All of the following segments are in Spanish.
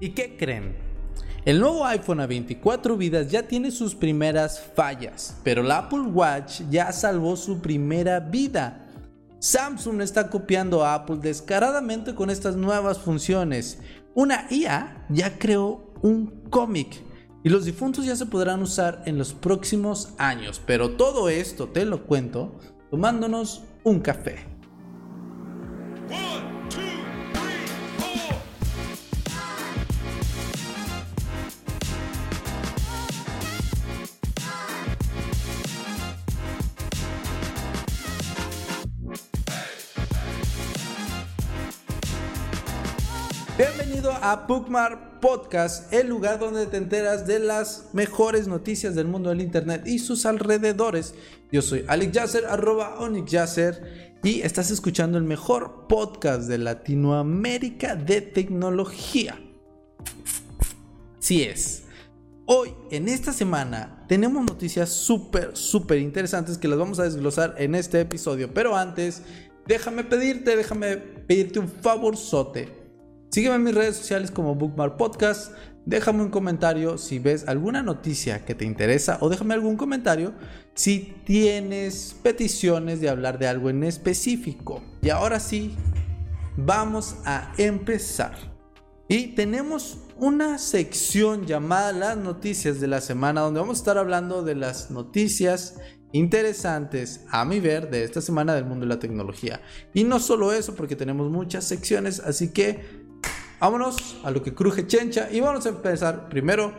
¿Y qué creen? El nuevo iPhone a 24 vidas ya tiene sus primeras fallas, pero el Apple Watch ya salvó su primera vida. Samsung está copiando a Apple descaradamente con estas nuevas funciones. Una IA ya creó un cómic y los difuntos ya se podrán usar en los próximos años, pero todo esto te lo cuento tomándonos un café. A Bookmark Podcast, el lugar donde te enteras de las mejores noticias del mundo del internet y sus alrededores. Yo soy Alex Yasser, arroba Onyx y estás escuchando el mejor podcast de Latinoamérica de tecnología. Sí es. Hoy, en esta semana, tenemos noticias súper, súper interesantes que las vamos a desglosar en este episodio. Pero antes, déjame pedirte, déjame pedirte un favorzote Sígueme en mis redes sociales como Bookmark Podcast. Déjame un comentario si ves alguna noticia que te interesa o déjame algún comentario si tienes peticiones de hablar de algo en específico. Y ahora sí, vamos a empezar. Y tenemos una sección llamada las noticias de la semana donde vamos a estar hablando de las noticias interesantes, a mi ver, de esta semana del mundo de la tecnología. Y no solo eso, porque tenemos muchas secciones, así que vámonos a lo que cruje chencha y vamos a empezar primero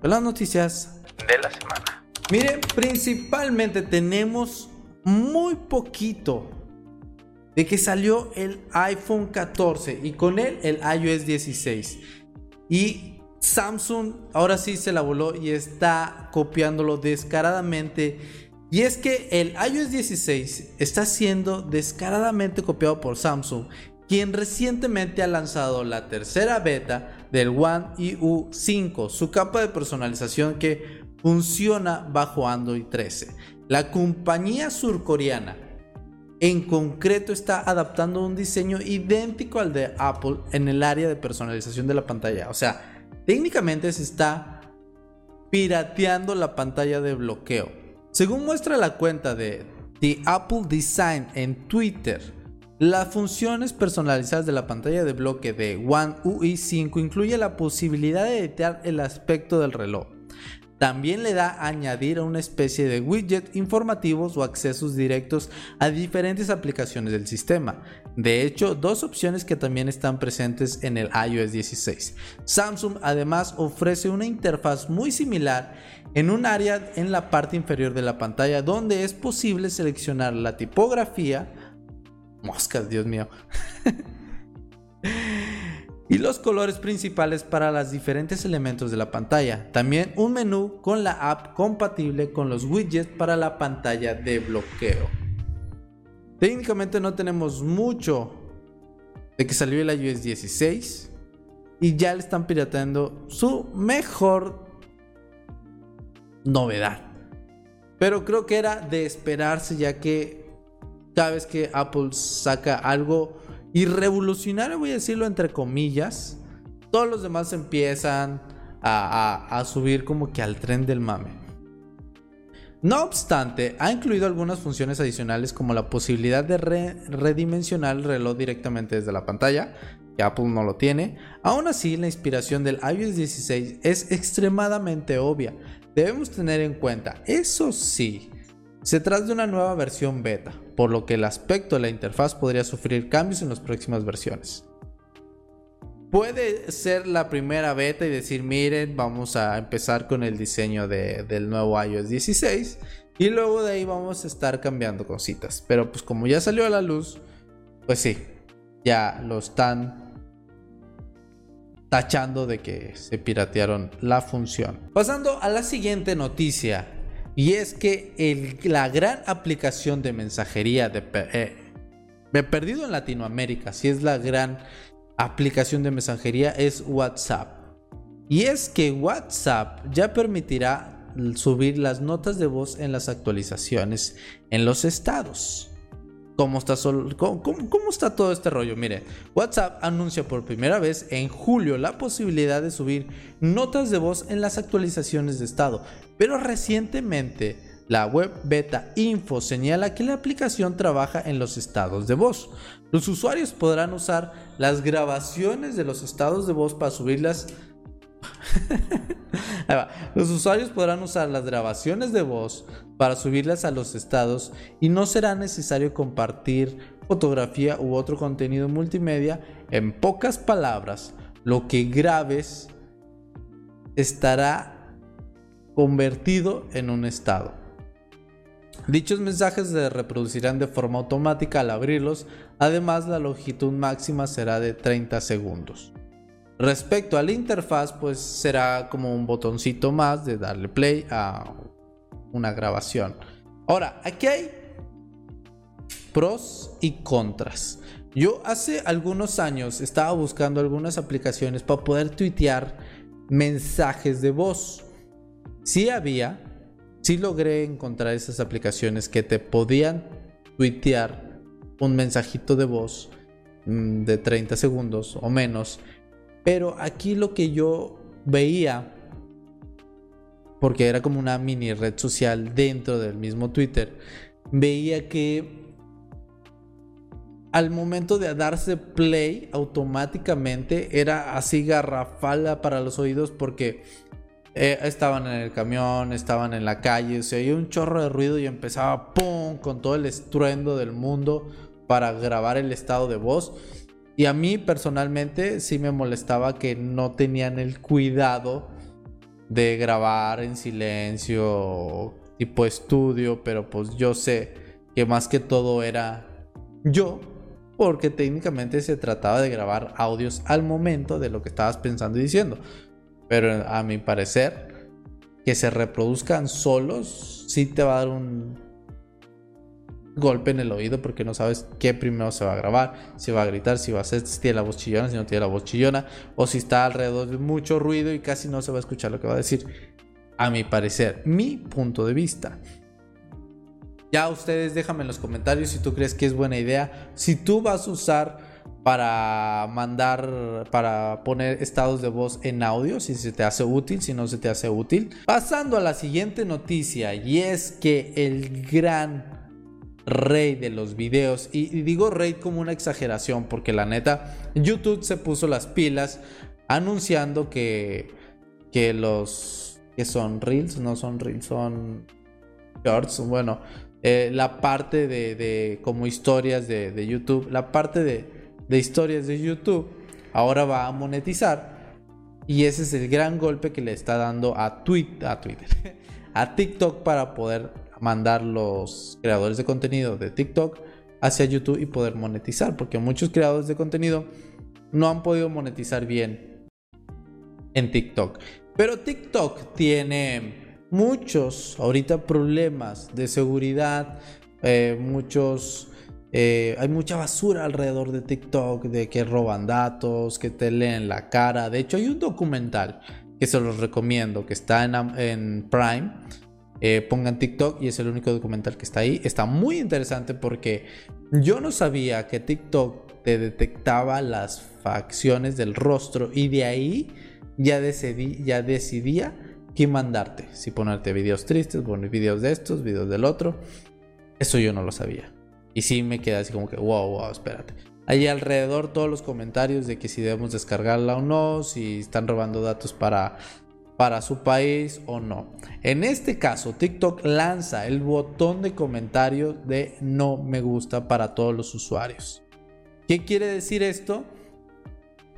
con las noticias de la semana. Miren, principalmente tenemos muy poquito de que salió el iPhone 14 y con él el iOS 16. Y Samsung ahora sí se la voló y está copiándolo descaradamente. Y es que el iOS 16 está siendo descaradamente copiado por Samsung quien recientemente ha lanzado la tercera beta del One EU 5, su capa de personalización que funciona bajo Android 13. La compañía surcoreana en concreto está adaptando un diseño idéntico al de Apple en el área de personalización de la pantalla. O sea, técnicamente se está pirateando la pantalla de bloqueo. Según muestra la cuenta de The Apple Design en Twitter, las funciones personalizadas de la pantalla de bloque de One UI 5 incluye la posibilidad de editar el aspecto del reloj. También le da añadir a una especie de widget informativos o accesos directos a diferentes aplicaciones del sistema. De hecho, dos opciones que también están presentes en el iOS 16. Samsung además ofrece una interfaz muy similar en un área en la parte inferior de la pantalla donde es posible seleccionar la tipografía, Moscas, Dios mío. y los colores principales para los diferentes elementos de la pantalla. También un menú con la app compatible con los widgets para la pantalla de bloqueo. Técnicamente no tenemos mucho de que salió el iOS 16 y ya le están pirateando su mejor novedad. Pero creo que era de esperarse ya que cada vez que Apple saca algo irrevolucionario, voy a decirlo entre comillas, todos los demás empiezan a, subir como que al tren del mame. No obstante, ha incluido algunas funciones adicionales como la posibilidad de redimensionar el reloj directamente desde la pantalla, que Apple no lo tiene. Aún así, la inspiración del iOS 16 es extremadamente obvia. Debemos tener en cuenta, eso sí, se trata de una nueva versión beta, por lo que el aspecto de la interfaz podría sufrir cambios en las próximas versiones. Puede ser la primera beta y decir, miren, vamos a empezar con el diseño del nuevo iOS 16 y luego de ahí vamos a estar cambiando cositas. Pero pues como ya salió a la luz, pues sí, ya lo están tachando de que se piratearon la función. Pasando a la siguiente noticia, y es que la gran aplicación de mensajería de, eh, perdido en Latinoamérica, si es la gran aplicación de mensajería, es WhatsApp. Y es que WhatsApp ya permitirá subir las notas de voz en las actualizaciones en los estados. ¿Cómo está, está todo este rollo? Mire, WhatsApp anuncia por primera vez en julio la posibilidad de subir notas de voz en las actualizaciones de estado, pero recientemente la web beta info señala que la aplicación trabaja en los estados de voz. Los usuarios podrán usar las grabaciones de los estados de voz para subirlas los usuarios podrán usar las grabaciones de voz para subirlas a los estados y no será necesario compartir fotografía u otro contenido multimedia. En pocas palabras, lo que grabes estará convertido en un estado. Dichos mensajes se reproducirán de forma automática al abrirlos, además la longitud máxima será de 30 segundos. Respecto a la interfaz, pues será como un botoncito más de darle play a una grabación. Ahora, aquí hay pros y contras. Yo hace algunos años estaba buscando algunas aplicaciones para poder tuitear mensajes de voz. Sí había, sí logré encontrar esas aplicaciones que te podían tuitear un mensajito de voz mm, de 30 segundos o menos pero aquí lo que yo veía, porque era como una mini red social dentro del mismo Twitter, veía que al momento de darse play automáticamente era así garrafala para los oídos porque eh, estaban en el camión, estaban en la calle, se oía un chorro de ruido y empezaba ¡pum! con todo el estruendo del mundo para grabar el estado de voz. Y a mí personalmente sí me molestaba que no tenían el cuidado de grabar en silencio, tipo estudio, pero pues yo sé que más que todo era yo, porque técnicamente se trataba de grabar audios al momento de lo que estabas pensando y diciendo. Pero a mi parecer, que se reproduzcan solos, sí te va a dar un golpe en el oído porque no sabes qué primero se va a grabar, si va a gritar, si va a ser, si tiene la voz chillona, si no tiene la voz chillona, o si está alrededor de mucho ruido y casi no se va a escuchar lo que va a decir. A mi parecer, mi punto de vista. Ya ustedes déjame en los comentarios si tú crees que es buena idea. Si tú vas a usar para mandar, para poner estados de voz en audio, si se te hace útil, si no se te hace útil. Pasando a la siguiente noticia, y es que el gran rey de los videos. Y, digo rey como una exageración porque la neta, YouTube se puso las pilas anunciando que, que los que son reels, no son reels, son shorts. Bueno, eh, la parte de, como historias de, YouTube, la parte de, de historias de YouTube ahora va a monetizar. Y ese es el gran golpe que le está dando a, tweet, a Twitter, a TikTok para poder mandar los creadores de contenido de TikTok hacia YouTube y poder monetizar, porque muchos creadores de contenido no han podido monetizar bien en TikTok. Pero TikTok tiene muchos ahorita problemas de seguridad, eh, muchos... Eh, hay mucha basura alrededor de TikTok, de que roban datos, que te leen la cara. De hecho, hay un documental que se los recomiendo, que está en, en Prime, eh, pongan TikTok y es el único documental que está ahí. Está muy interesante porque yo no sabía que TikTok te detectaba las facciones del rostro y de ahí ya, decidí, ya decidía qué mandarte. Si ponerte videos tristes, poner videos de estos, videos del otro. Eso yo no lo sabía. Y sí me queda así como que, wow, wow, espérate. Ahí alrededor todos los comentarios de que si debemos descargarla o no, si están robando datos para para su país o no. En este caso, TikTok lanza el botón de comentario de no me gusta para todos los usuarios. ¿Qué quiere decir esto?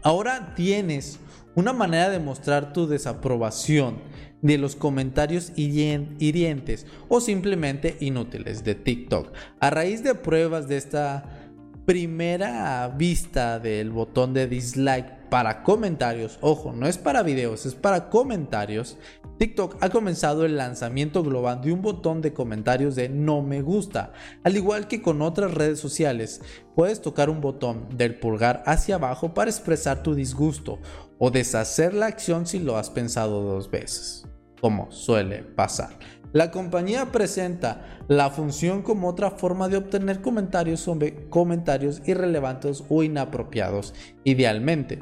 Ahora tienes una manera de mostrar tu desaprobación de los comentarios hirientes o simplemente inútiles de TikTok. A raíz de pruebas de esta primera vista del botón de dislike para comentarios, ojo, no es para videos, es para comentarios, TikTok ha comenzado el lanzamiento global de un botón de comentarios de no me gusta. Al igual que con otras redes sociales, puedes tocar un botón del pulgar hacia abajo para expresar tu disgusto o deshacer la acción si lo has pensado dos veces, como suele pasar. La compañía presenta la función como otra forma de obtener comentarios sobre comentarios irrelevantes o inapropiados, idealmente.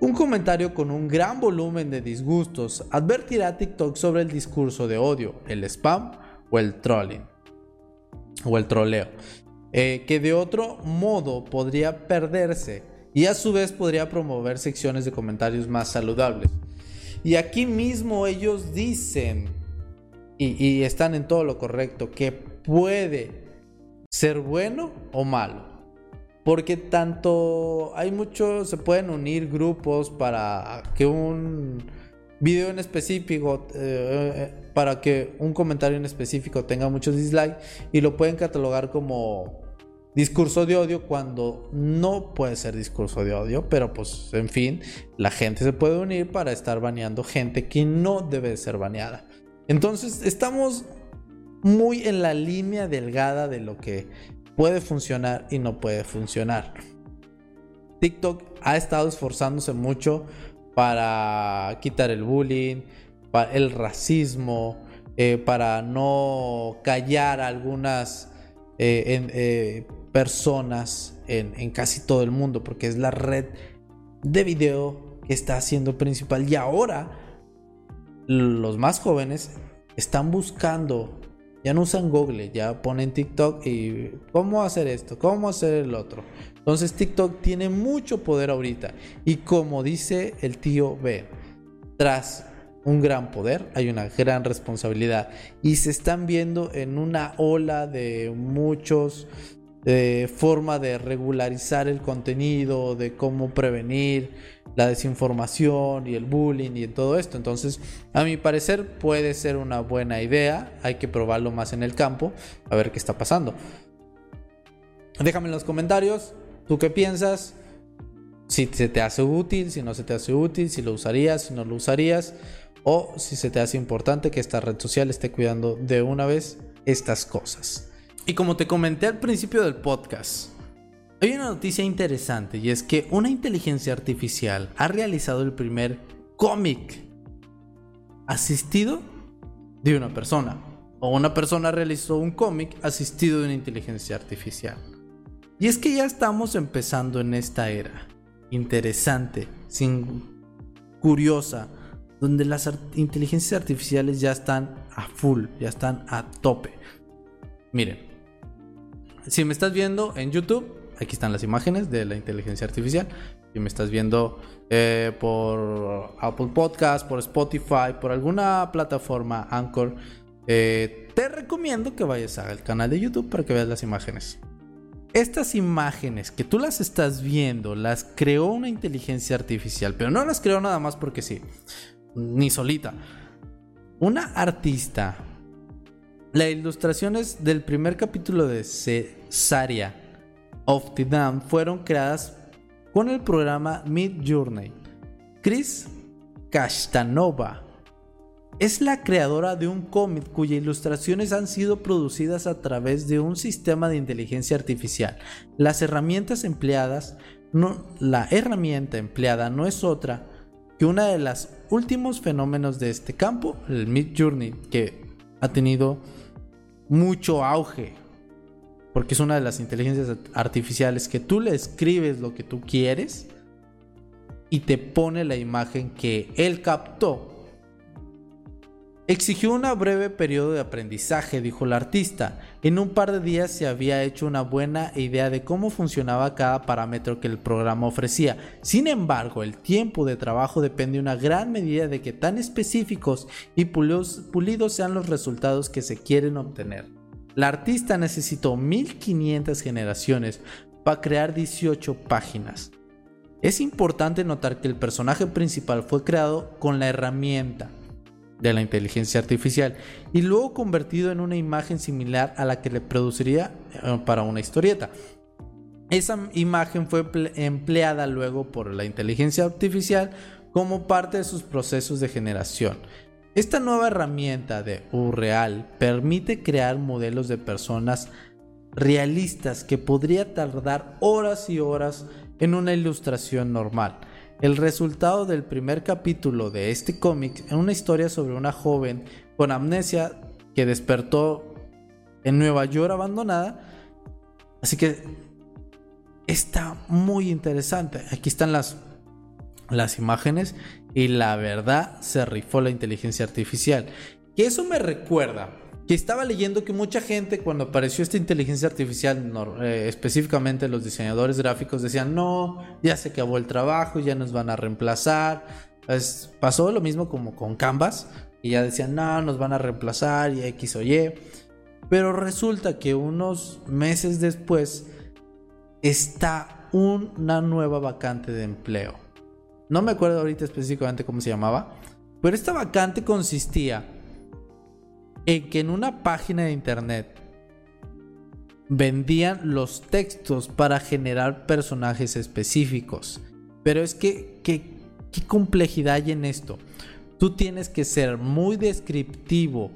Un comentario con un gran volumen de disgustos advertirá a TikTok sobre el discurso de odio, el spam o el trolling o el troleo, eh, que de otro modo podría perderse y a su vez podría promover secciones de comentarios más saludables. Y aquí mismo ellos dicen, y, están en todo lo correcto, que puede ser bueno o malo. Porque tanto hay muchos, se pueden unir grupos para que un video en específico, eh, eh, para que un comentario en específico tenga muchos dislikes y lo pueden catalogar como discurso de odio cuando no puede ser discurso de odio, pero pues en fin, la gente se puede unir para estar baneando gente que no debe ser baneada. Entonces estamos muy en la línea delgada de lo que puede funcionar y no puede funcionar. TikTok ha estado esforzándose mucho para quitar el bullying, para el racismo, eh, para no callar algunas eh, eh, personas en, casi todo el mundo, porque es la red de video que está siendo principal. Y ahora los más jóvenes están buscando, ya no usan Google, ya ponen TikTok y cómo hacer esto, cómo hacer el otro. Entonces TikTok tiene mucho poder ahorita. Y como dice el tío B, tras un gran poder, hay una gran responsabilidad. Y se están viendo en una ola de muchos de forma de regularizar el contenido, de cómo prevenir la desinformación y el bullying y todo esto. Entonces, a mi parecer puede ser una buena idea, hay que probarlo más en el campo, a ver qué está pasando. Déjame en los comentarios, ¿tú qué piensas? Si se te hace útil, si no se te hace útil, si lo usarías, si no lo usarías, o si se te hace importante que esta red social esté cuidando de una vez estas cosas. Y como te comenté al principio del podcast, hay una noticia interesante y es que una inteligencia artificial ha realizado el primer cómic asistido de una persona. O una persona realizó un cómic asistido de una inteligencia artificial. Y es que ya estamos empezando en esta era interesante, sin curiosa, donde las inteligencias artificiales ya están a full, ya están a tope. Miren, si me estás viendo en YouTube, aquí están las imágenes de la inteligencia artificial. Si me estás viendo eh, por Apple Podcast, por Spotify, por alguna plataforma Anchor, eh, te recomiendo que vayas al canal de YouTube para que veas las imágenes. Estas imágenes que tú las estás viendo, las creó una inteligencia artificial, pero no las creó nada más porque sí, ni solita. Una artista las ilustraciones del primer capítulo de Cesaria of the Dam fueron creadas con el programa Mid Journey. Chris Castanova es la creadora de un cómic cuyas ilustraciones han sido producidas a través de un sistema de inteligencia artificial. Las herramientas empleadas, no, la herramienta empleada no es otra que una de los últimos fenómenos de este campo, el Mid Journey, que ha tenido mucho auge. Porque es una de las inteligencias artificiales que tú le escribes lo que tú quieres y te pone la imagen que él captó Exigió un breve periodo de aprendizaje, dijo el artista. En un par de días se había hecho una buena idea de cómo funcionaba cada parámetro que el programa ofrecía. Sin embargo, el tiempo de trabajo depende en una gran medida de que tan específicos y pulidos sean los resultados que se quieren obtener. La artista necesitó 1500 generaciones para crear 18 páginas. Es importante notar que el personaje principal fue creado con la herramienta de la inteligencia artificial y luego convertido en una imagen similar a la que le produciría eh, para una historieta. Esa imagen fue empleada luego por la inteligencia artificial como parte de sus procesos de generación. Esta nueva herramienta de Urreal permite crear modelos de personas realistas que podría tardar horas y horas en una ilustración normal. El resultado del primer capítulo de este cómic es una historia sobre una joven con amnesia que despertó en Nueva York abandonada. Así que está muy interesante. Aquí están las, las imágenes y la verdad se rifó la inteligencia artificial. Que eso me recuerda que estaba leyendo que mucha gente cuando apareció esta inteligencia artificial, eh, específicamente los diseñadores gráficos, decían, no, ya se acabó el trabajo, ya nos van a reemplazar. pasó lo mismo como con Canvas, y ya decían, no, nos van a reemplazar y X o Y. Pero resulta que unos meses después está una nueva vacante de empleo. No me acuerdo ahorita específicamente cómo se llamaba, pero esta vacante consistía en que en una página de internet vendían los textos para generar personajes específicos. Pero es que, ¿qué complejidad hay en esto? Tú tienes que ser muy descriptivo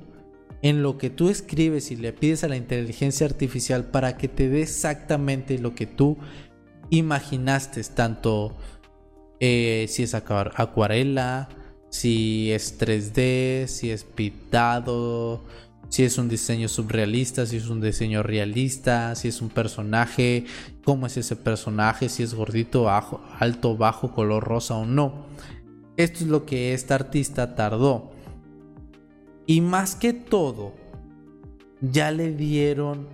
en lo que tú escribes y le pides a la inteligencia artificial para que te dé exactamente lo que tú imaginaste, tanto eh, si es acuarela, si es 3D, si es pintado, si es un diseño subrealista, si es un diseño realista, si es un personaje, cómo es ese personaje, si es gordito, alto, bajo, color rosa o no. Esto es lo que esta artista tardó. Y más que todo, ya le dieron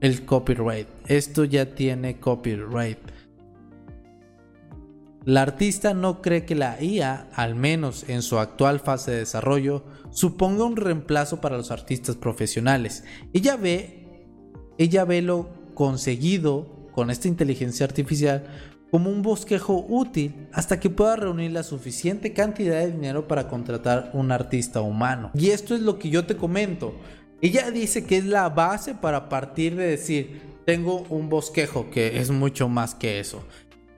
el copyright. Esto ya tiene copyright. La artista no cree que la IA, al menos en su actual fase de desarrollo, suponga un reemplazo para los artistas profesionales. Ella ve, ella ve lo conseguido con esta inteligencia artificial como un bosquejo útil hasta que pueda reunir la suficiente cantidad de dinero para contratar un artista humano. Y esto es lo que yo te comento. Ella dice que es la base para partir de decir, tengo un bosquejo que es mucho más que eso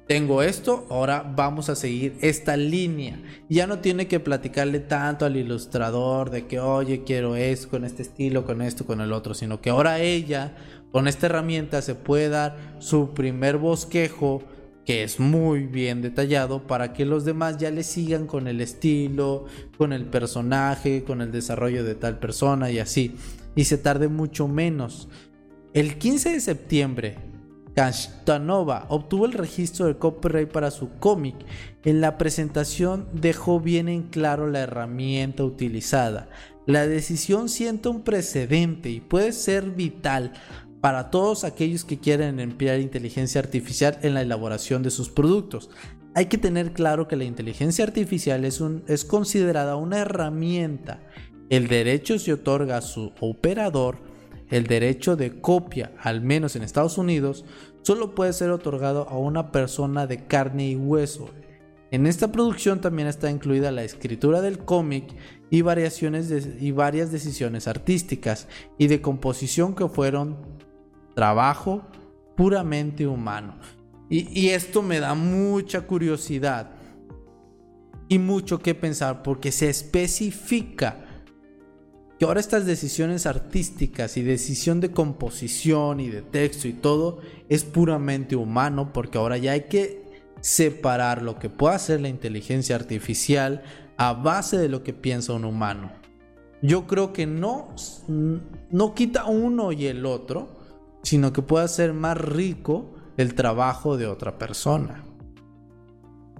tengo esto, ahora vamos a seguir esta línea. Ya no tiene que platicarle tanto al ilustrador de que, oye, quiero esto, con este estilo, con esto, con el otro, sino que ahora ella, con esta herramienta, se puede dar su primer bosquejo que es muy bien detallado para que los demás ya le sigan con el estilo, con el personaje, con el desarrollo de tal persona y así. Y se tarde mucho menos. El 15 de septiembre Castanova obtuvo el registro de copyright para su cómic. En la presentación dejó bien en claro la herramienta utilizada. La decisión sienta un precedente y puede ser vital para todos aquellos que quieren emplear inteligencia artificial en la elaboración de sus productos. Hay que tener claro que la inteligencia artificial es, es considerada una herramienta. El derecho se otorga a su operador el derecho de copia, al menos en Estados Unidos, solo puede ser otorgado a una persona de carne y hueso. En esta producción también está incluida la escritura del cómic y, variaciones y varias decisiones artísticas y de composición que fueron trabajo puramente humano. y esto me da mucha curiosidad y mucho que pensar porque se especifica que ahora estas decisiones artísticas y decisión de composición y de texto y todo es puramente humano porque ahora ya hay que separar lo que puede hacer la inteligencia artificial a base de lo que piensa un humano. Yo creo que no, no quita uno y el otro, sino que puede hacer más rico el trabajo de otra persona.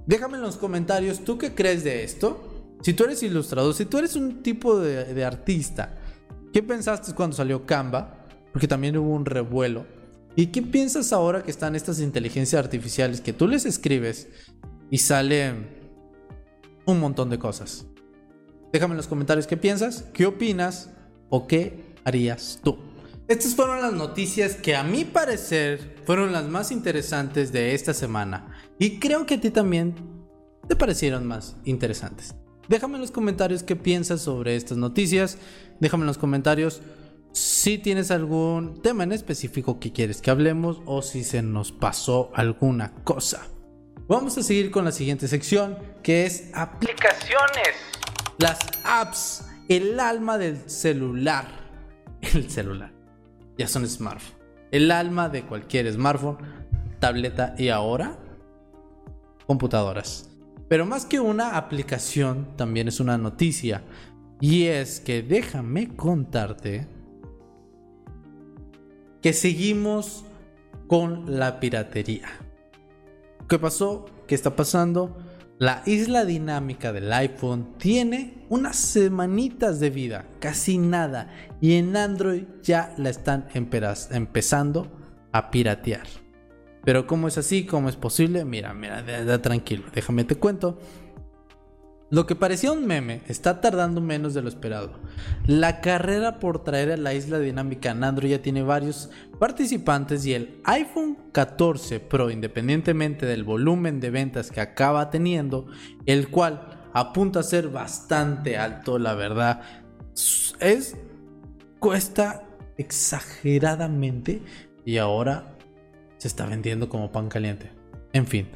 Déjame en los comentarios, ¿tú qué crees de esto? Si tú eres ilustrador, si tú eres un tipo de, artista, ¿qué pensaste cuando salió Canva? Porque también hubo un revuelo. ¿Y qué piensas ahora que están estas inteligencias artificiales que tú les escribes y sale un montón de cosas? Déjame en los comentarios qué piensas, qué opinas o qué harías tú. Estas fueron las noticias que a mi parecer fueron las más interesantes de esta semana y creo que a ti también te parecieron más interesantes. Déjame en los comentarios qué piensas sobre estas noticias. Déjame en los comentarios si tienes algún tema en específico que quieres que hablemos o si se nos pasó alguna cosa. Vamos a seguir con la siguiente sección que es aplicaciones. Las apps, el alma del celular. El celular. Ya son smartphones. El alma de cualquier smartphone, tableta y ahora computadoras. Pero más que una aplicación, también es una noticia. Y es que déjame contarte que seguimos con la piratería. ¿Qué pasó? ¿Qué está pasando? La isla dinámica del iPhone tiene unas semanitas de vida, casi nada, y en Android ya la están empezando a piratear. Pero ¿cómo es así? ¿Cómo es posible? Mira, mira, tranquilo, déjame te cuento. Lo que parecía un meme está tardando menos de lo esperado. La carrera por traer a la isla dinámica en Android ya tiene varios participantes y el iPhone 14 Pro, independientemente del volumen de ventas que acaba teniendo, el cual apunta a ser bastante alto, la verdad, es cuesta exageradamente y ahora se está vendiendo como pan caliente. En fin,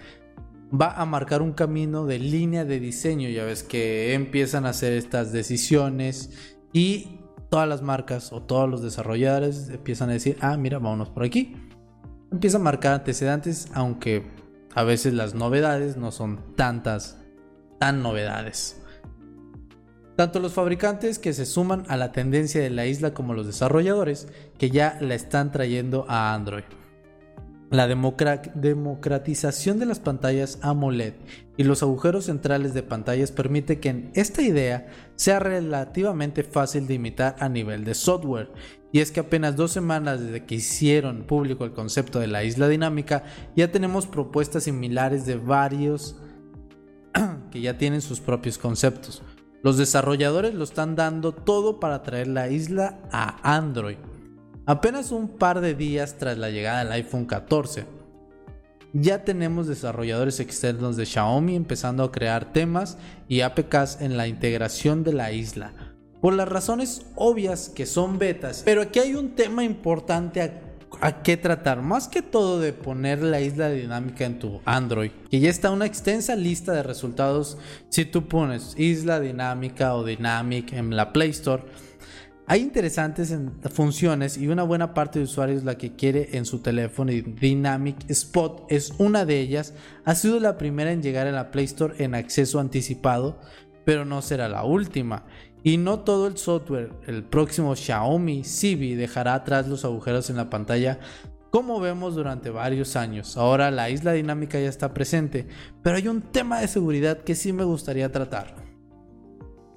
va a marcar un camino de línea de diseño. Ya ves que empiezan a hacer estas decisiones y todas las marcas o todos los desarrolladores empiezan a decir, ah, mira, vámonos por aquí. Empieza a marcar antecedentes, aunque a veces las novedades no son tantas, tan novedades. Tanto los fabricantes que se suman a la tendencia de la isla como los desarrolladores que ya la están trayendo a Android. La democratización de las pantallas AMOLED y los agujeros centrales de pantallas permite que esta idea sea relativamente fácil de imitar a nivel de software. Y es que apenas dos semanas desde que hicieron público el concepto de la isla dinámica, ya tenemos propuestas similares de varios que ya tienen sus propios conceptos. Los desarrolladores lo están dando todo para traer la isla a Android Apenas un par de días tras la llegada del iPhone 14, ya tenemos desarrolladores externos de Xiaomi empezando a crear temas y APKs en la integración de la isla, por las razones obvias que son betas. Pero aquí hay un tema importante a, a qué tratar, más que todo de poner la isla dinámica en tu Android, que ya está una extensa lista de resultados si tú pones isla dinámica o dynamic en la Play Store hay interesantes funciones y una buena parte de usuarios la que quiere en su teléfono Dynamic Spot es una de ellas. Ha sido la primera en llegar a la Play Store en acceso anticipado, pero no será la última. Y no todo el software, el próximo Xiaomi Civi dejará atrás los agujeros en la pantalla como vemos durante varios años. Ahora la isla dinámica ya está presente, pero hay un tema de seguridad que sí me gustaría tratar,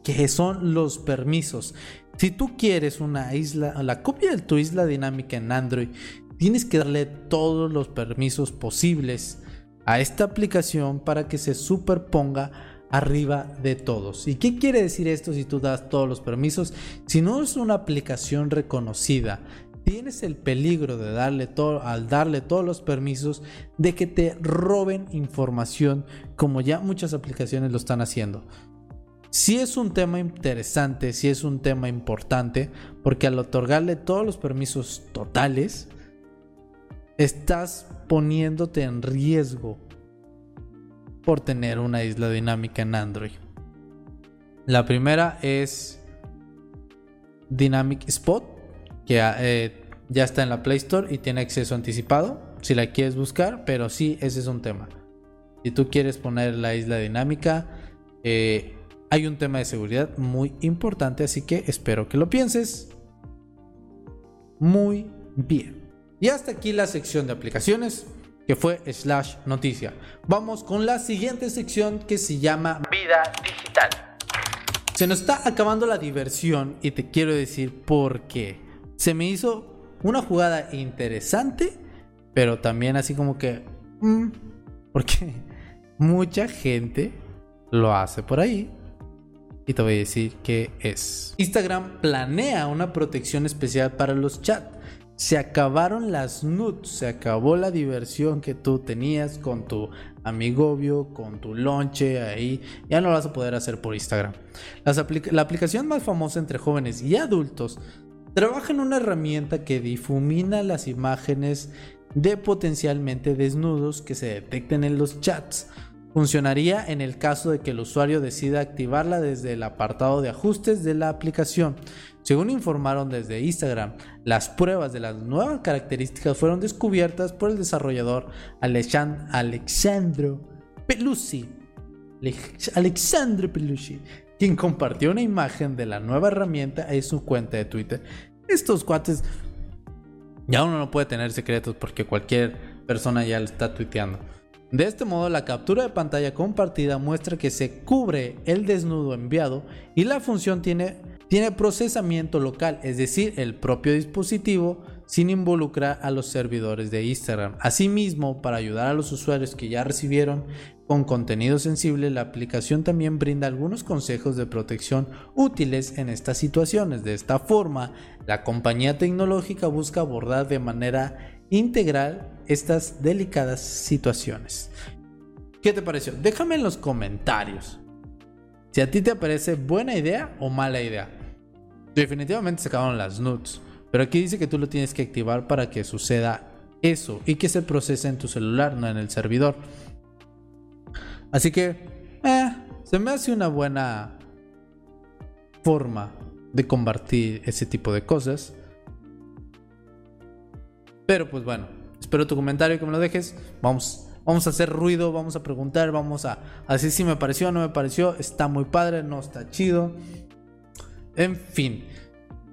que son los permisos. Si tú quieres una isla, la copia de tu isla dinámica en Android, tienes que darle todos los permisos posibles a esta aplicación para que se superponga arriba de todos. ¿Y qué quiere decir esto si tú das todos los permisos? Si no es una aplicación reconocida, tienes el peligro de darle todo, al darle todos los permisos de que te roben información como ya muchas aplicaciones lo están haciendo. Si es un tema interesante, si es un tema importante, porque al otorgarle todos los permisos totales, estás poniéndote en riesgo por tener una isla dinámica en Android. La primera es Dynamic Spot, que eh, ya está en la Play Store y tiene acceso anticipado, si la quieres buscar, pero sí, ese es un tema. Si tú quieres poner la isla dinámica, eh, hay un tema de seguridad muy importante, así que espero que lo pienses muy bien. Y hasta aquí la sección de aplicaciones que fue slash noticia. Vamos con la siguiente sección que se llama vida digital. Se nos está acabando la diversión y te quiero decir por qué. Se me hizo una jugada interesante, pero también así como que... Mm, porque mucha gente lo hace por ahí y te voy a decir qué es. Instagram planea una protección especial para los chats. Se acabaron las nudes, se acabó la diversión que tú tenías con tu amigobio, con tu lonche ahí. Ya no lo vas a poder hacer por Instagram. la aplicación más famosa entre jóvenes y adultos trabaja en una herramienta que difumina las imágenes de potencialmente desnudos que se detecten en los chats Funcionaría en el caso de que el usuario decida activarla desde el apartado de ajustes de la aplicación. Según informaron desde Instagram, las pruebas de las nuevas características fueron descubiertas por el desarrollador Alexandro Pelusi. Alexandro Pelusi, quien compartió una imagen de la nueva herramienta en su cuenta de Twitter. Estos cuates ya uno no puede tener secretos porque cualquier persona ya lo está tuiteando. De este modo, la captura de pantalla compartida muestra que se cubre el desnudo enviado y la función tiene, tiene procesamiento local, es decir, el propio dispositivo sin involucrar a los servidores de Instagram. Asimismo, para ayudar a los usuarios que ya recibieron con contenido sensible, la aplicación también brinda algunos consejos de protección útiles en estas situaciones. De esta forma, la compañía tecnológica busca abordar de manera integral estas delicadas situaciones. ¿Qué te pareció? Déjame en los comentarios si a ti te parece buena idea o mala idea. Definitivamente se acabaron las nudes. Pero aquí dice que tú lo tienes que activar para que suceda eso y que se procese en tu celular, no en el servidor. Así que, eh, se me hace una buena forma de compartir ese tipo de cosas. Pero pues bueno, espero tu comentario que me lo dejes. Vamos, vamos a hacer ruido, vamos a preguntar, vamos a, a decir si me pareció o no me pareció. Está muy padre, no está chido. En fin.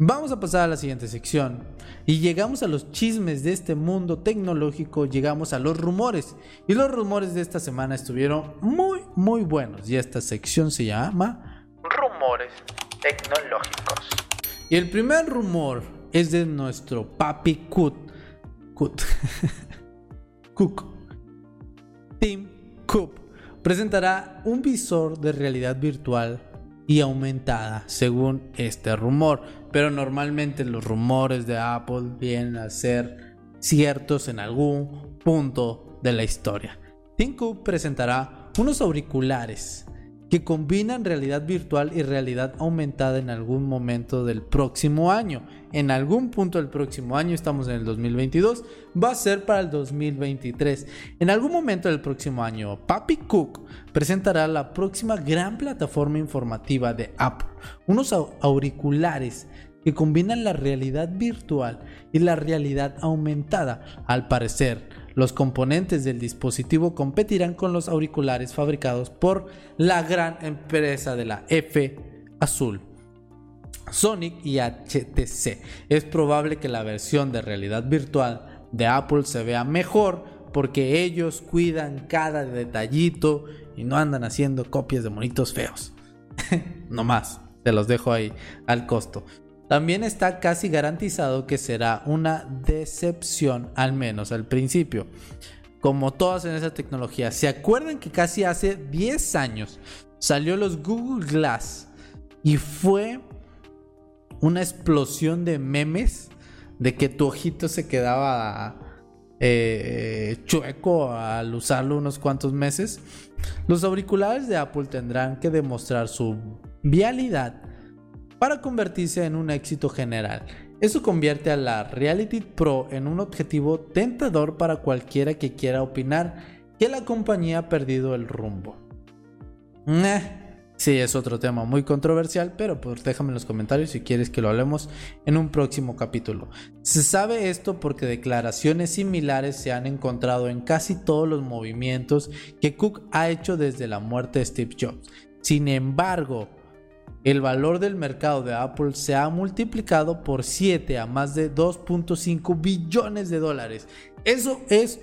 Vamos a pasar a la siguiente sección. Y llegamos a los chismes de este mundo tecnológico, llegamos a los rumores. Y los rumores de esta semana estuvieron muy, muy buenos. Y esta sección se llama Rumores Tecnológicos. Y el primer rumor es de nuestro papi Kut. Kut. Cook. Tim Cook presentará un visor de realidad virtual y aumentada, según este rumor. Pero normalmente los rumores de Apple vienen a ser ciertos en algún punto de la historia. Tim Cook presentará unos auriculares que combinan realidad virtual y realidad aumentada en algún momento del próximo año. En algún punto del próximo año, estamos en el 2022, va a ser para el 2023. En algún momento del próximo año, Papi Cook presentará la próxima gran plataforma informativa de Apple, unos auriculares que combinan la realidad virtual y la realidad aumentada. Al parecer, los componentes del dispositivo competirán con los auriculares fabricados por la gran empresa de la F azul. Sonic y HTC. Es probable que la versión de realidad virtual de Apple se vea mejor porque ellos cuidan cada detallito y no andan haciendo copias de monitos feos. no más, te los dejo ahí al costo. También está casi garantizado que será una decepción, al menos al principio. Como todas en esa tecnología. ¿Se acuerdan que casi hace 10 años salió los Google Glass y fue una explosión de memes de que tu ojito se quedaba eh, chueco al usarlo unos cuantos meses? Los auriculares de Apple tendrán que demostrar su vialidad para convertirse en un éxito general. Eso convierte a la Reality Pro en un objetivo tentador para cualquiera que quiera opinar que la compañía ha perdido el rumbo. Sí, es otro tema muy controversial, pero pues déjame en los comentarios si quieres que lo hablemos en un próximo capítulo. Se sabe esto porque declaraciones similares se han encontrado en casi todos los movimientos que Cook ha hecho desde la muerte de Steve Jobs. Sin embargo, el valor del mercado de Apple se ha multiplicado por 7 a más de 2.5 billones de dólares. Eso es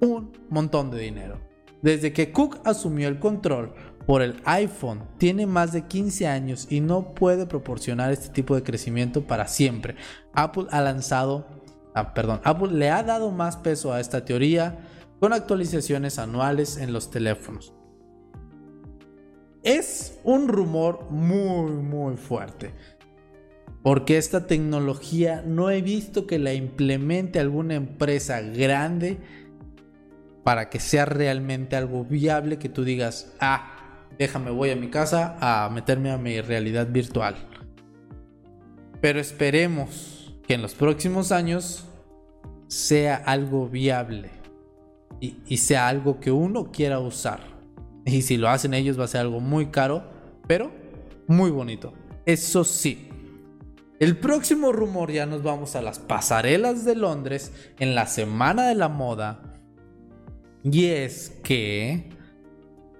un montón de dinero. Desde que Cook asumió el control por el iPhone, tiene más de 15 años y no puede proporcionar este tipo de crecimiento para siempre. Apple ha lanzado, ah, perdón, Apple le ha dado más peso a esta teoría con actualizaciones anuales en los teléfonos. Es un rumor muy, muy fuerte. Porque esta tecnología no he visto que la implemente alguna empresa grande para que sea realmente algo viable que tú digas, ah, déjame, voy a mi casa a meterme a mi realidad virtual. Pero esperemos que en los próximos años sea algo viable y, y sea algo que uno quiera usar. Y si lo hacen ellos va a ser algo muy caro, pero muy bonito. Eso sí. El próximo rumor ya nos vamos a las pasarelas de Londres en la Semana de la Moda. Y es que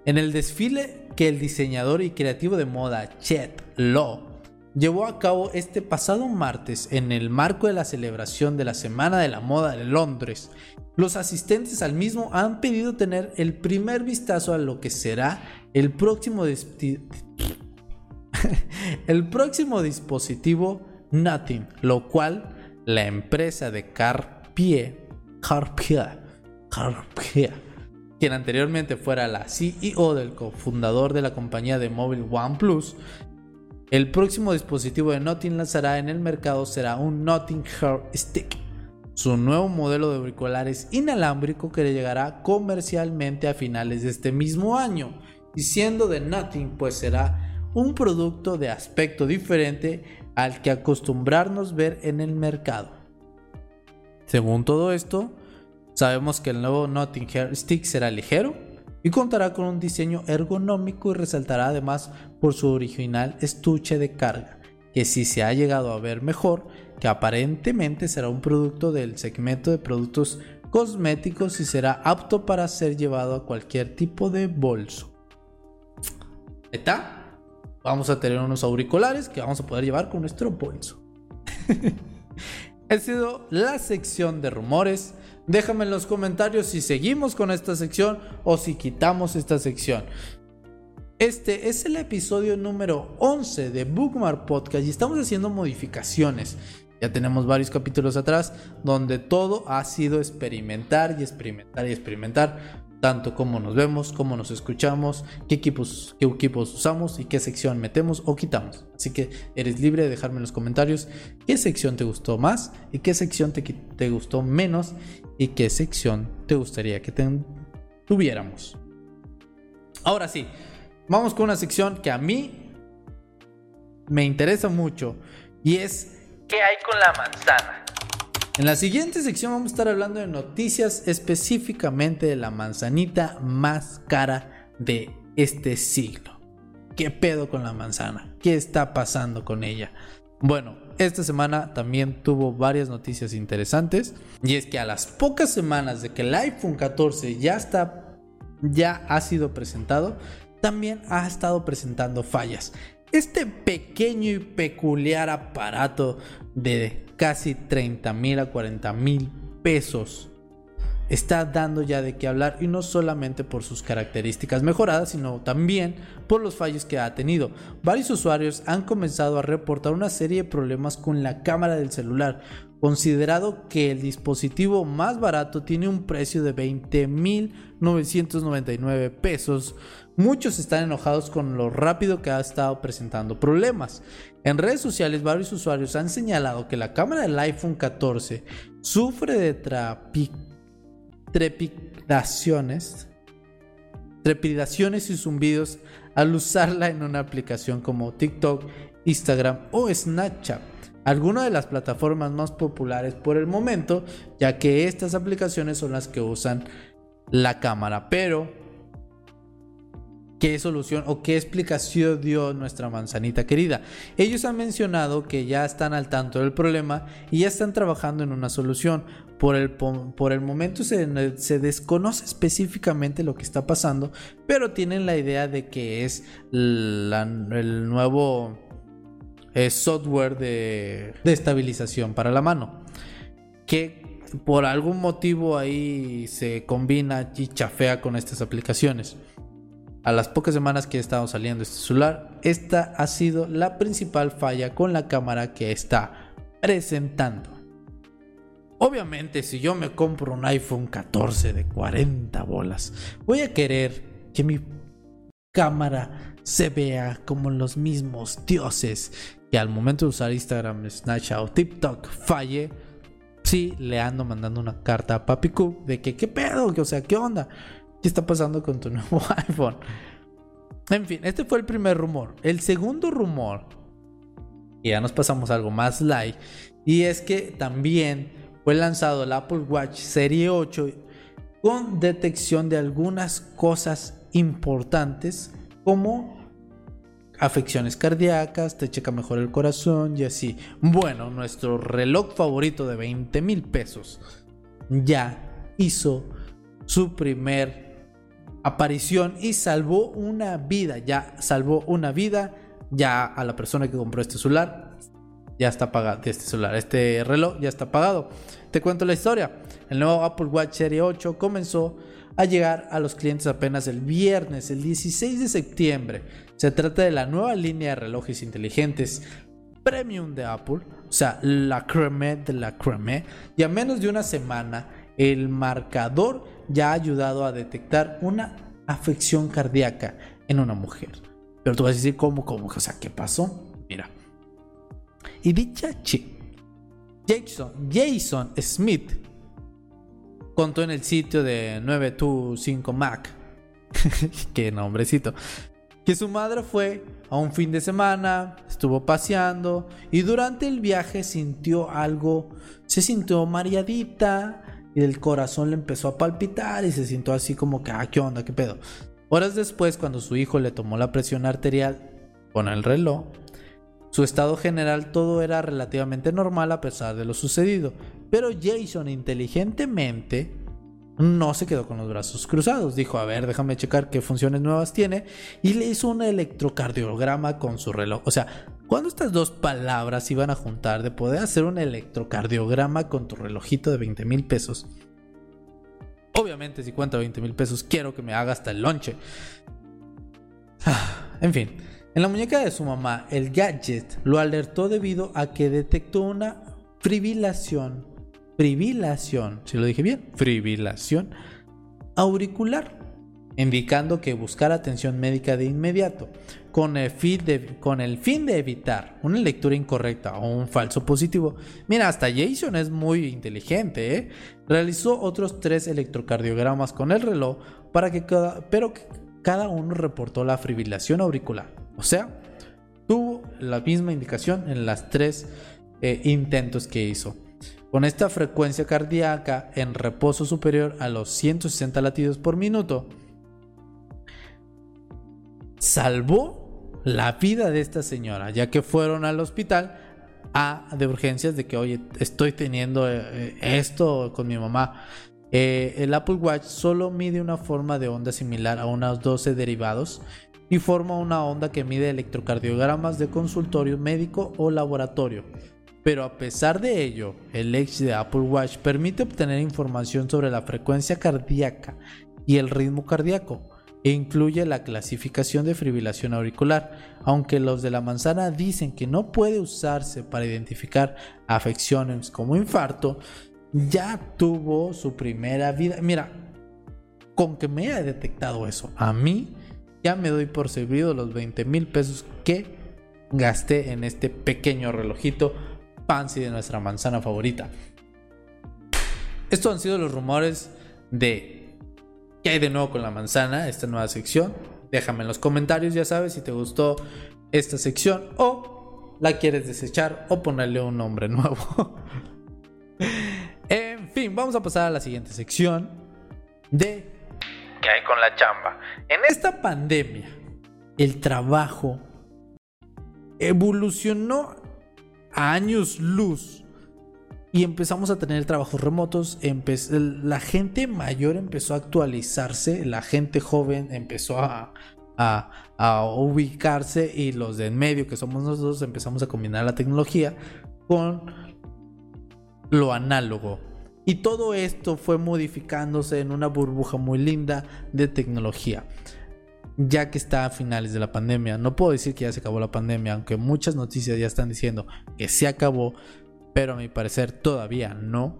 en el desfile que el diseñador y creativo de moda Chet Law llevó a cabo este pasado martes en el marco de la celebración de la Semana de la Moda de Londres. Los asistentes al mismo han pedido tener el primer vistazo a lo que será el próximo, el próximo dispositivo Nothing, lo cual la empresa de Carpier, Carpier, Carpier, quien anteriormente fuera la CEO del cofundador de la compañía de móvil OnePlus, el próximo dispositivo de Nothing lanzará en el mercado será un Nothing Hair Stick, su nuevo modelo de auriculares inalámbrico que le llegará comercialmente a finales de este mismo año. Y siendo de Nothing, pues será un producto de aspecto diferente al que acostumbrarnos ver en el mercado. Según todo esto, sabemos que el nuevo Nothing Hair Stick será ligero, y contará con un diseño ergonómico y resaltará además por su original estuche de carga, que si se ha llegado a ver mejor, que aparentemente será un producto del segmento de productos cosméticos y será apto para ser llevado a cualquier tipo de bolso. ¿Está? Vamos a tener unos auriculares que vamos a poder llevar con nuestro bolso. ha sido la sección de rumores. Déjame en los comentarios si seguimos con esta sección o si quitamos esta sección. Este es el episodio número 11 de Bookmark Podcast y estamos haciendo modificaciones. Ya tenemos varios capítulos atrás donde todo ha sido experimentar y experimentar y experimentar tanto cómo nos vemos, cómo nos escuchamos, qué equipos, qué equipos usamos y qué sección metemos o quitamos. Así que eres libre de dejarme en los comentarios qué sección te gustó más y qué sección te, te gustó menos y qué sección te gustaría que tuviéramos. Ahora sí, vamos con una sección que a mí me interesa mucho y es ¿qué hay con la manzana? En la siguiente sección vamos a estar hablando de noticias específicamente de la manzanita más cara de este siglo. ¿Qué pedo con la manzana? ¿Qué está pasando con ella? Bueno, esta semana también tuvo varias noticias interesantes y es que a las pocas semanas de que el iPhone 14 ya está ya ha sido presentado, también ha estado presentando fallas. Este pequeño y peculiar aparato de casi 30 mil a 40 mil pesos está dando ya de qué hablar y no solamente por sus características mejoradas, sino también por los fallos que ha tenido. Varios usuarios han comenzado a reportar una serie de problemas con la cámara del celular, considerado que el dispositivo más barato tiene un precio de 20.999 pesos Muchos están enojados con lo rápido que ha estado presentando problemas. En redes sociales varios usuarios han señalado que la cámara del iPhone 14 sufre de trepidaciones, trepidaciones y zumbidos al usarla en una aplicación como TikTok, Instagram o Snapchat algunas de las plataformas más populares por el momento, ya que estas aplicaciones son las que usan la cámara, pero qué solución o qué explicación dio nuestra manzanita querida. Ellos han mencionado que ya están al tanto del problema y ya están trabajando en una solución. Por el, por el momento se, se desconoce específicamente lo que está pasando, pero tienen la idea de que es el nuevo eh, software de, de estabilización para la mano. Que por algún motivo ahí se combina y chafea con estas aplicaciones a las pocas semanas que ha estado saliendo este celular, esta ha sido la principal falla con la cámara que está presentando. Obviamente, si yo me compro un iPhone 14 de 40 bolas, voy a querer que mi cámara se vea como los mismos dioses que al momento de usar Instagram, Snapchat o TikTok falle. Sí, le ando mandando una carta a Papi Cook de que qué pedo, o sea, qué onda. ¿Qué está pasando con tu nuevo iPhone? En fin, este fue el primer rumor. El segundo rumor, y ya nos pasamos a algo más light, y es que también fue lanzado el Apple Watch Serie 8 con detección de algunas cosas importantes como afecciones cardíacas, te checa mejor el corazón y así. Bueno, nuestro reloj favorito de 20 mil pesos ya hizo su primer aparición y salvó una vida, ya salvó una vida, ya a la persona que compró este celular, ya está pagado, este celular, este reloj ya está pagado. Te cuento la historia. El nuevo Apple Watch Serie 8 comenzó a llegar a los clientes apenas el viernes, el 16 de septiembre. Se trata de la nueva línea de relojes inteligentes premium de Apple, o sea, la creme de la creme, y a menos de una semana el marcador ya ha ayudado a detectar una afección cardíaca en una mujer. Pero tú vas a decir, ¿cómo, cómo? O sea, ¿qué pasó? Mira. Y dicha chica, Jason, Jason Smith, contó en el sitio de 925 Mac, qué nombrecito, que su madre fue a un fin de semana, estuvo paseando y durante el viaje sintió algo, se sintió mareadita y el corazón le empezó a palpitar y se sintió así como que, ah, ¿qué onda? ¿Qué pedo? Horas después, cuando su hijo le tomó la presión arterial con el reloj, su estado general todo era relativamente normal a pesar de lo sucedido, pero Jason inteligentemente no se quedó con los brazos cruzados. Dijo, a ver, déjame checar qué funciones nuevas tiene. Y le hizo un electrocardiograma con su reloj. O sea, cuando estas dos palabras iban a juntar de poder hacer un electrocardiograma con tu relojito de 20 mil pesos. Obviamente, si cuenta 20 mil pesos, quiero que me haga hasta el lonche. en fin, en la muñeca de su mamá, el gadget lo alertó debido a que detectó una fibrilación, fibrilación, si lo dije bien, fibrilación auricular, indicando que buscar atención médica de inmediato, con el, fin de, con el fin de evitar una lectura incorrecta o un falso positivo. Mira, hasta Jason es muy inteligente, ¿eh? Realizó otros tres electrocardiogramas con el reloj para que cada, pero cada uno reportó la fibrilación auricular. O sea, tuvo la misma indicación en las tres eh, intentos que hizo. Con esta frecuencia cardíaca en reposo superior a los 160 latidos por minuto, salvó la vida de esta señora, ya que fueron al hospital a, de urgencias de que, oye, estoy teniendo eh, eh, esto con mi mamá. el Apple Watch solo mide una forma de onda similar a unos 12 derivados y forma una onda que mide electrocardiogramas de consultorio médico o laboratorio. Pero a pesar de ello, el Edge de Apple Watch permite obtener información sobre la frecuencia cardíaca y el ritmo cardíaco e incluye la clasificación de fibrilación auricular, aunque los de la manzana dicen que no puede usarse para identificar afecciones como infarto, ya tuvo su primera vida. Mira, con que me haya detectado eso, a mí ya me doy por servido los 20 mil pesos que gasté en este pequeño relojito fancy de nuestra manzana favorita. Estos han sido los rumores de qué hay de nuevo con la manzana, esta nueva sección. Déjame en los comentarios, ya sabes, si te gustó esta sección o la quieres desechar o ponerle un nombre nuevo. en fin, vamos a pasar a la siguiente sección de ¿Qué hay con la chamba? En esta pandemia, el trabajo evolucionó a años luz y empezamos a tener trabajos remotos. la gente mayor empezó a actualizarse, la gente joven empezó a, a, ubicarse y los de en medio, que somos nosotros, empezamos a combinar la tecnología con lo análogo. Y todo esto fue modificándose en una burbuja muy linda de tecnología. Ya que está a finales de la pandemia, no puedo decir que ya se acabó la pandemia, aunque muchas noticias ya están diciendo que se acabó, pero a mi parecer todavía no.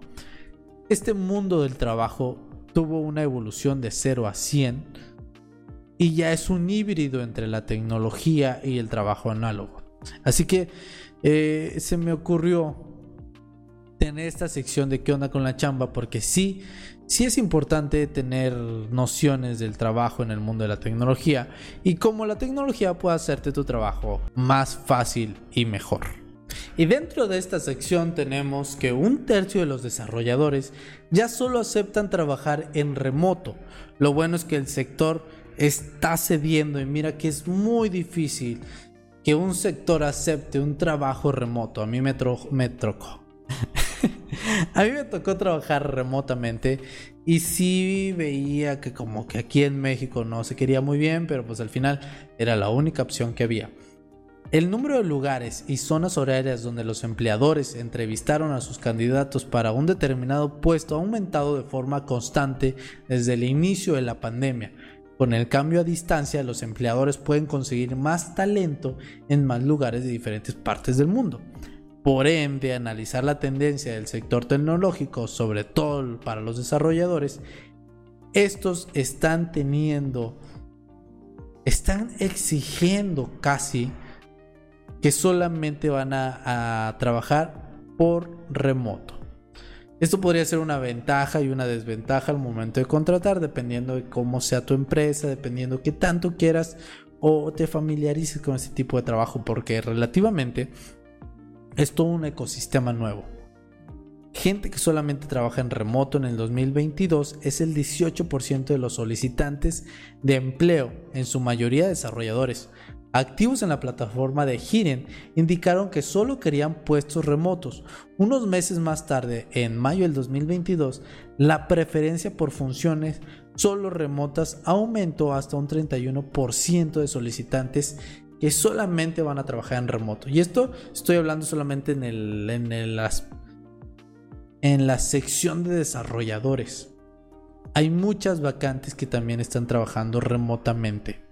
Este mundo del trabajo tuvo una evolución de 0 a 100 y ya es un híbrido entre la tecnología y el trabajo análogo. Así que eh, se me ocurrió tener esta sección de qué onda con la chamba, porque sí, sí es importante tener nociones del trabajo en el mundo de la tecnología y cómo la tecnología puede hacerte tu trabajo más fácil y mejor. Y dentro de esta sección tenemos que un tercio de los desarrolladores ya solo aceptan trabajar en remoto. Lo bueno es que el sector está cediendo y mira que es muy difícil que un sector acepte un trabajo remoto. A mí me, trocó A mí me tocó trabajar remotamente y sí veía que como que aquí en México no se quería muy bien, pero pues al final era la única opción que había. El número de lugares y zonas horarias donde los empleadores entrevistaron a sus candidatos para un determinado puesto ha aumentado de forma constante desde el inicio de la pandemia. Con el cambio a distancia, los empleadores pueden conseguir más talento en más lugares de diferentes partes del mundo. Por ende, analizar la tendencia del sector tecnológico, sobre todo para los desarrolladores, estos están teniendo, están exigiendo casi que solamente van a, trabajar por remoto. Esto podría ser una ventaja y una desventaja al momento de contratar, dependiendo de cómo sea tu empresa, dependiendo de qué tanto quieras o te familiarices con este tipo de trabajo, porque relativamente es todo un ecosistema nuevo. Gente que solamente trabaja en remoto en el 2022 es el 18% de los solicitantes de empleo, en su mayoría desarrolladores, activos en la plataforma de Hiren indicaron que solo querían puestos remotos. Unos meses más tarde, en mayo del 2022, la preferencia por funciones solo remotas aumentó hasta un 31% de solicitantes que solamente van a trabajar en remoto. Y esto estoy hablando solamente en, el, en, en la sección de desarrolladores. Hay muchas vacantes que también están trabajando remotamente.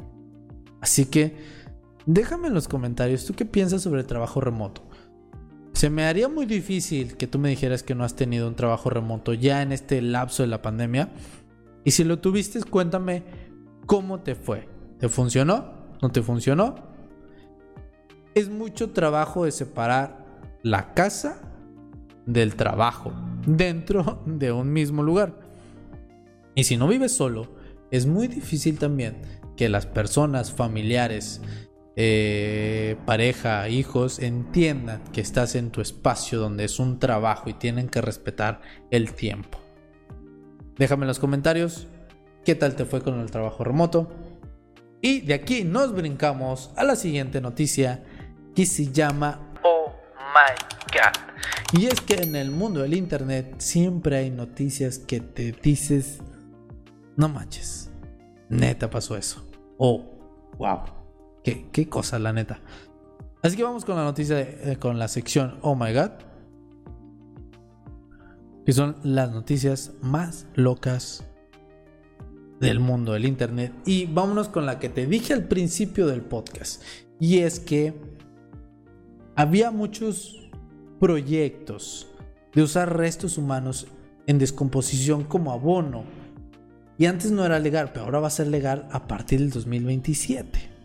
Así que Déjame en los comentarios, ¿tú qué piensas sobre el trabajo remoto? Se me haría muy difícil que tú me dijeras que no has tenido un trabajo remoto ya en este lapso de la pandemia. Y si lo tuviste, cuéntame cómo te fue. ¿Te funcionó? ¿No te funcionó? Es mucho trabajo de separar la casa del trabajo dentro de un mismo lugar. Y si no vives solo, es muy difícil también que las personas familiares eh, pareja, hijos, entiendan que estás en tu espacio donde es un trabajo y tienen que respetar el tiempo. Déjame en los comentarios qué tal te fue con el trabajo remoto. Y de aquí nos brincamos a la siguiente noticia que se llama Oh my God. Y es que en el mundo del internet siempre hay noticias que te dices, no manches, neta pasó eso. Oh, wow. Qué, cosa, la neta. Así que vamos con la noticia, con la sección Oh My God. Que son las noticias más locas del mundo del Internet. Y vámonos con la que te dije al principio del podcast. Y es que había muchos proyectos de usar restos humanos en descomposición como abono. Y antes no era legal, pero ahora va a ser legal a partir del 2027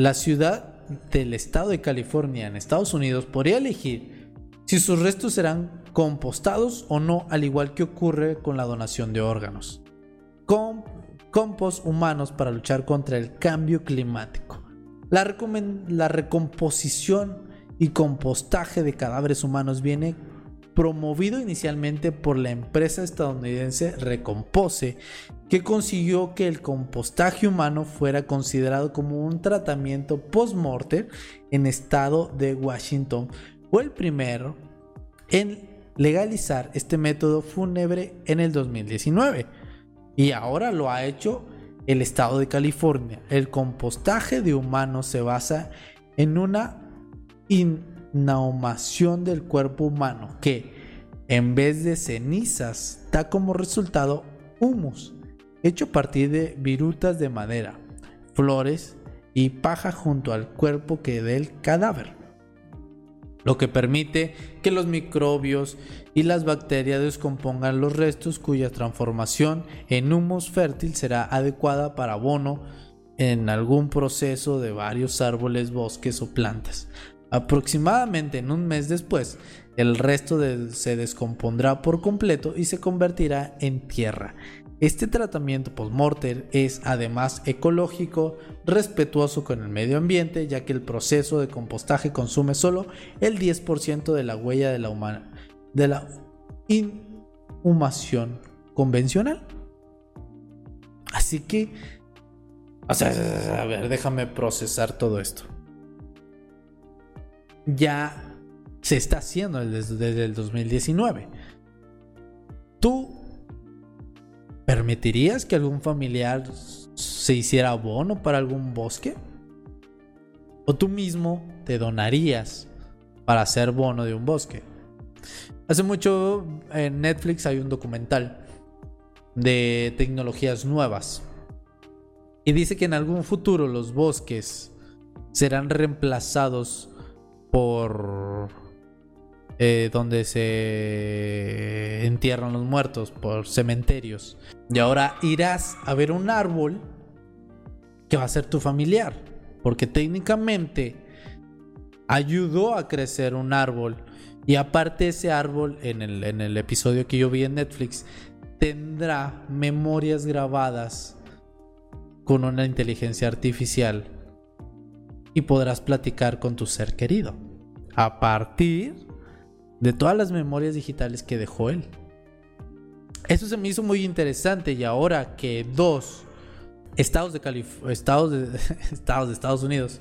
la ciudad del estado de California en Estados Unidos podría elegir si sus restos serán compostados o no, al igual que ocurre con la donación de órganos. Com compost humanos para luchar contra el cambio climático. La, la recomposición y compostaje de cadáveres humanos viene promovido inicialmente por la empresa estadounidense Recompose, que consiguió que el compostaje humano fuera considerado como un tratamiento post-mortem en estado de Washington. Fue el primero en legalizar este método fúnebre en el 2019 y ahora lo ha hecho el estado de California. El compostaje de humanos se basa en una inhumación del cuerpo humano que en vez de cenizas da como resultado humus hecho a partir de virutas de madera, flores y paja junto al cuerpo que del cadáver, lo que permite que los microbios y las bacterias descompongan los restos cuya transformación en humus fértil será adecuada para abono en algún proceso de varios árboles, bosques o plantas. Aproximadamente en un mes después, el resto se descompondrá por completo y se convertirá en tierra. Este tratamiento post-mortem es además ecológico, respetuoso con el medio ambiente, ya que el proceso de compostaje consume solo el 10% de la huella de la, de la inhumación convencional. Así que, a ver, déjame procesar todo esto. Ya se está haciendo desde, el 2019. ¿Tú permitirías que algún familiar se hiciera abono para algún bosque? ¿O tú mismo te donarías para hacer bono de un bosque? Hace mucho en Netflix hay un documental de tecnologías nuevas. Y dice que en algún futuro los bosques serán reemplazados por eh, donde se entierran los muertos, por cementerios. Y ahora irás a ver un árbol que va a ser tu familiar, porque técnicamente ayudó a crecer un árbol. Y aparte ese árbol, en el, en el episodio que yo vi en Netflix, tendrá memorias grabadas con una inteligencia artificial y podrás platicar con tu ser querido a partir de todas las memorias digitales que dejó él. Eso se me hizo muy interesante y ahora que dos estados de, estados de, estados Unidos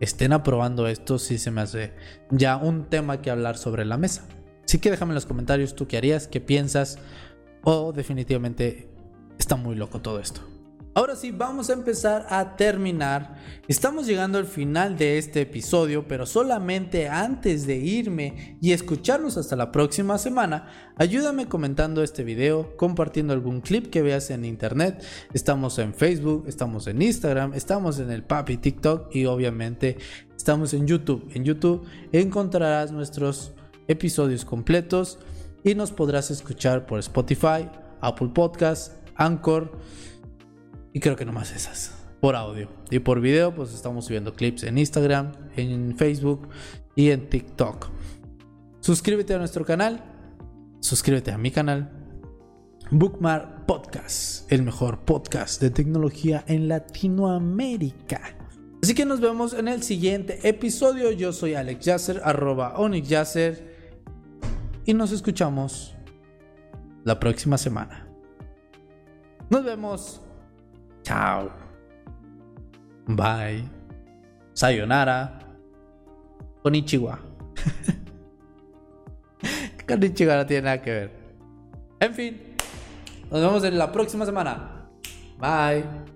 estén aprobando esto, sí se me hace ya un tema que hablar sobre la mesa. Así que déjame en los comentarios tú qué harías, qué piensas o definitivamente está muy loco todo esto. Ahora sí, vamos a empezar a terminar. Estamos llegando al final de este episodio, pero solamente antes de irme y escucharnos hasta la próxima semana, ayúdame comentando este video, compartiendo algún clip que veas en internet. Estamos en Facebook, estamos en Instagram, estamos en el Papi TikTok y obviamente estamos en YouTube. En YouTube encontrarás nuestros episodios completos y nos podrás escuchar por Spotify, Apple Podcasts, Anchor y creo que nomás esas. Por audio. Y por video, pues estamos subiendo clips en Instagram, en Facebook y en TikTok. Suscríbete a nuestro canal. Suscríbete a mi canal. Bookmark Podcast, el mejor podcast de tecnología en Latinoamérica. Así que nos vemos en el siguiente episodio. Yo soy Alex Yasser, arroba Onyx Yasser. Y nos escuchamos la próxima semana. Nos vemos. Chao. Bye. Sayonara. Konnichiwa. Konnichiwa no tiene nada que ver. En fin. Nos vemos en la próxima semana. Bye.